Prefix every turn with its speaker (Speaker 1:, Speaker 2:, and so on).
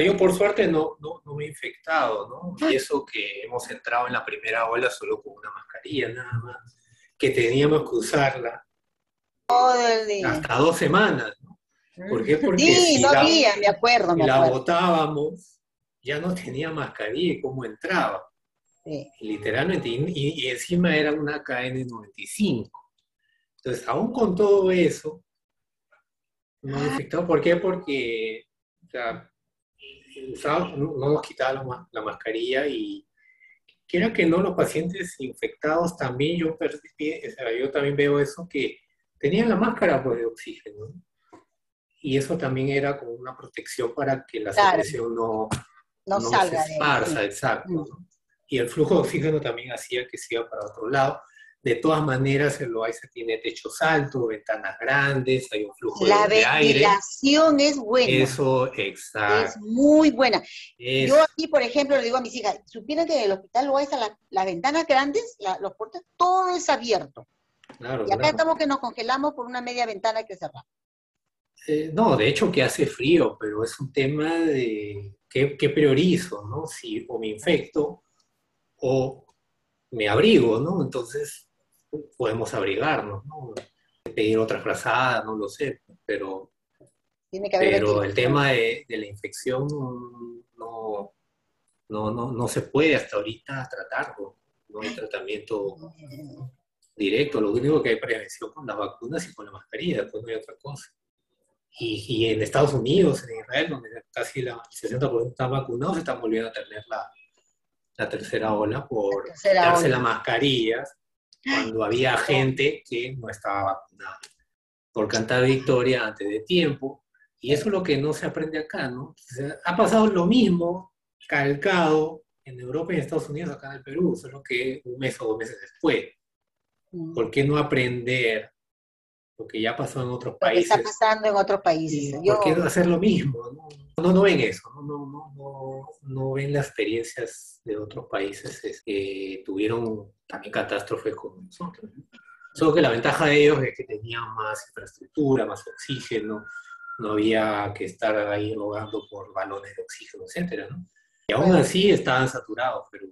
Speaker 1: yo por suerte no, no, no me he infectado, ¿no? Y eso que hemos entrado en la primera ola solo con una mascarilla nada más, que teníamos que usarla hasta dos semanas, ¿no? ¿Por qué? Porque
Speaker 2: Sí,
Speaker 1: si
Speaker 2: no
Speaker 1: la-
Speaker 2: había, me acuerdo, me
Speaker 1: la botábamos, ya no tenía mascarilla y cómo entraba.
Speaker 2: Sí.
Speaker 1: literalmente, y, encima era una KN95. Entonces, aún con todo eso, no me infectó. ¿Por qué? Porque o sea, usaba- no, no nos quitaba la, ma- la mascarilla y quiera que no, los pacientes infectados también, yo, yo también veo eso, que tenían la máscara pues, de oxígeno. ¿no? Y eso también era como una protección para que la
Speaker 2: Claro.
Speaker 1: secreción no,
Speaker 2: No,
Speaker 1: no
Speaker 2: salga
Speaker 1: se
Speaker 2: de
Speaker 1: esparza,
Speaker 2: ahí.
Speaker 1: exacto.
Speaker 2: Mm.
Speaker 1: ¿no? Y el flujo de oxígeno también hacía que se iba para otro lado. De todas maneras, el Loaiza tiene techos altos, ventanas grandes, hay un flujo
Speaker 2: La
Speaker 1: de, de aire.
Speaker 2: ventilación es buena.
Speaker 1: Eso,
Speaker 2: Es
Speaker 1: exacto.
Speaker 2: muy buena.
Speaker 1: Es-
Speaker 2: Yo aquí, por ejemplo, le digo a mis hijas, supieran que en el hospital Loaiza la- las ventanas grandes, la- los puertas, todo es abierto.
Speaker 1: claro,
Speaker 2: Y acá
Speaker 1: claro.
Speaker 2: estamos que nos congelamos por una media ventana que cerrar.
Speaker 1: Eh, no, de hecho que hace frío, pero es un tema de qué, qué priorizo, ¿no? Si o me infecto o me abrigo, ¿no? Entonces podemos abrigarnos, ¿no? Pedir otra frazada, no lo sé, pero
Speaker 2: Tiene que haber
Speaker 1: Pero el tema de, de la infección no, no, no, no se puede hasta ahorita tratarlo. No hay tratamiento directo. Lo único que hay prevención con las vacunas y con la mascarilla, después no hay otra cosa. Y, y en Estados Unidos, en Israel, donde casi la, el 60% están vacunados, están volviendo a tener la, la tercera ola por
Speaker 2: La tercera
Speaker 1: quitarse
Speaker 2: ola.
Speaker 1: las mascarillas cuando había gente que no estaba vacunada por cantar victoria antes de tiempo. Y eso es lo que no se aprende acá, ¿no? Ha pasado lo mismo, calcado, en Europa y en Estados Unidos, acá en el Perú, solo que un mes o dos meses después.
Speaker 2: Mm.
Speaker 1: ¿Por qué no aprender lo que ya pasó en otros
Speaker 2: Lo que está
Speaker 1: países?
Speaker 2: pasando en otros países.
Speaker 1: ¿Por qué no hacer lo mismo? No, no, ven eso, no, no, no, no, ven las experiencias de otros países es, que tuvieron también catástrofes como nosotros. ¿no? Solo que la ventaja de ellos es que tenían más infraestructura, más oxígeno, no había que estar ahí rogando por balones de oxígeno, etcétera, ¿no? Y aún así estaban saturados, pero